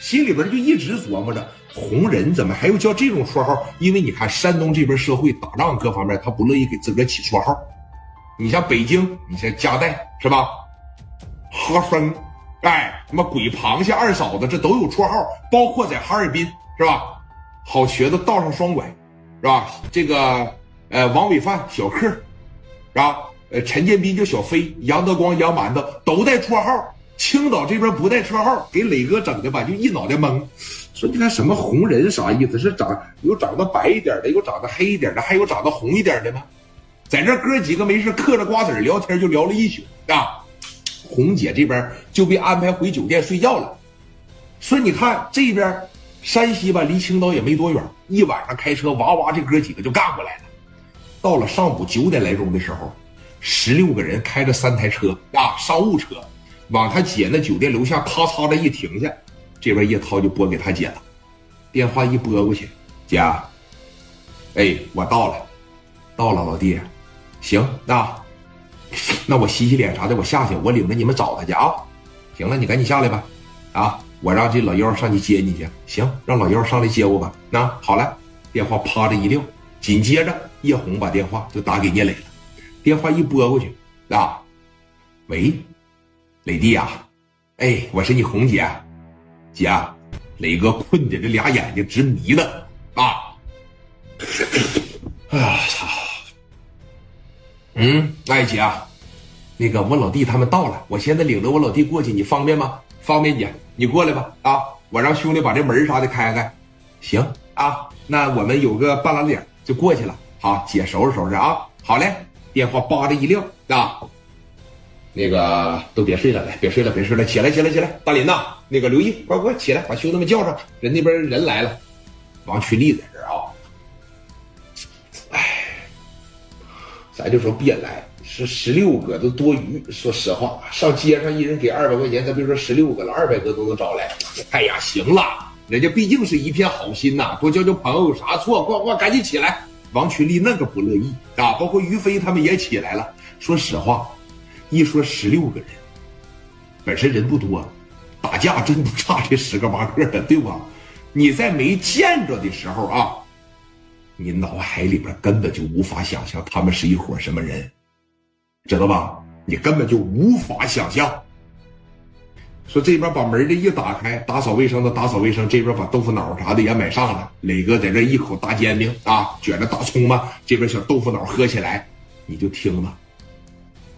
心里边就一直琢磨着红人怎么还有叫这种绰号？因为你看山东这边社会打仗各方面，他不乐意给自个儿起绰号。你像北京，你像加代是吧？哈森，哎，什么鬼螃蟹二嫂子，这都有绰号。包括在哈尔滨是吧？好瘸子道上双拐，是吧？这个呃，王伟范小克，是吧？呃，陈建斌叫小飞，杨德光杨馒头都带绰号。青岛这边不带车号，给磊哥整的吧，就一脑袋懵。说你看什么红人啥意思？是长有长得白一点的，有长得黑一点的，还有长得红一点的吗？在这哥几个没事嗑着瓜子聊天，就聊了一宿啊。红姐这边就被安排回酒店睡觉了。说你看这边山西吧，离青岛也没多远，一晚上开车哇哇，这哥几个就干过来了。到了上午九点来钟的时候，十六个人开着三台车啊，商务车。往他姐那酒店楼下咔嚓的一停下，这边叶涛就拨给他姐了，电话一拨过去，姐，哎，我到了，到了，老弟，行，那那我洗洗脸啥的，我下去，我领着你们找他去啊。行了，你赶紧下来吧，啊，我让这老幺上去接你去。行，让老幺上来接我吧。那好了，电话啪的一撂，紧接着叶红把电话就打给聂磊了，电话一拨过去，啊，喂。磊弟啊，哎，我是你红姐，姐，磊哥困的这俩眼睛直迷瞪啊！哎呀操！嗯，哎姐，那个我老弟他们到了，我现在领着我老弟过去，你方便吗？方便姐，你过来吧啊！我让兄弟把这门啥的开开。行啊，那我们有个半拉脸就过去了。好，姐收拾收拾啊。好嘞，电话叭的一撂啊。那个都别睡了，来，别睡了，别睡了，起来，起来，起来！大林呐，那个刘毅，快快起来，把兄弟们叫上，人那边人来了。王群力在这啊。哎，咱就说别来，是十六个都多余。说实话，上街上一人给二百块钱，咱别说十六个了，二百个都能找来。哎呀，行了，人家毕竟是一片好心呐，多交交朋友有啥错？快快赶紧起来！王群力那个不乐意啊，包括于飞他们也起来了。说实话。一说十六个人，本身人不多，打架真不差这十个八个的，对吧？你在没见着的时候啊，你脑海里边根本就无法想象他们是一伙什么人，知道吧？你根本就无法想象。说这边把门这一打开，打扫卫生的打扫卫生，这边把豆腐脑啥的也买上了。磊哥在这一口大煎饼啊，卷着大葱嘛，这边小豆腐脑喝起来，你就听吧。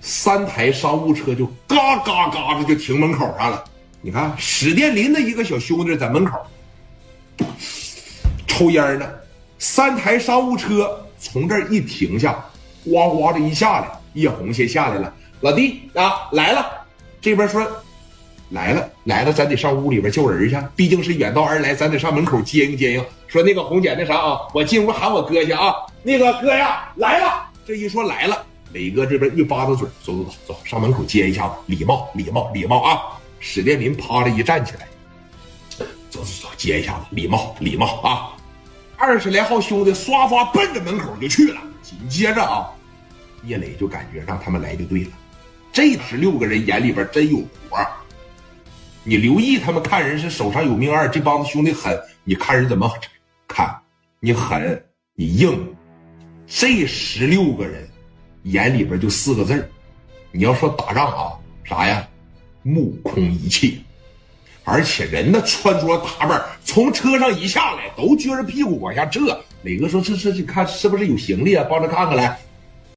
三台商务车就嘎嘎嘎的就停门口上了。你看史殿林的一个小兄弟在门口抽烟呢。三台商务车从这儿一停下，哗哗的一下来，叶红先下来了。老弟啊，来了。这边说来了来了，咱得上屋里边叫人去。毕竟是远道而来，咱得上门口接应接应。说那个红姐那啥啊，我进屋喊我哥去啊。那个哥呀来了。这一说来了。磊哥这边一巴子嘴，走走走走，上门口接一下子，礼貌礼貌礼貌啊！史殿林啪的一站起来，走走走，接一下子，礼貌礼貌啊！二十来号兄弟刷刷奔着门口就去了。紧接着啊，叶磊就感觉让他们来就对了，这十六个人眼里边真有活你刘毅他们看人是手上有命二，这帮子兄弟狠，你看人怎么看？你狠，你硬，这十六个人。眼里边就四个字儿，你要说打仗啊，啥呀？目空一切，而且人呢穿着打扮，从车上一下来都撅着屁股往下撤。磊哥说：“这这，这看是不是有行李啊？帮着看看来。”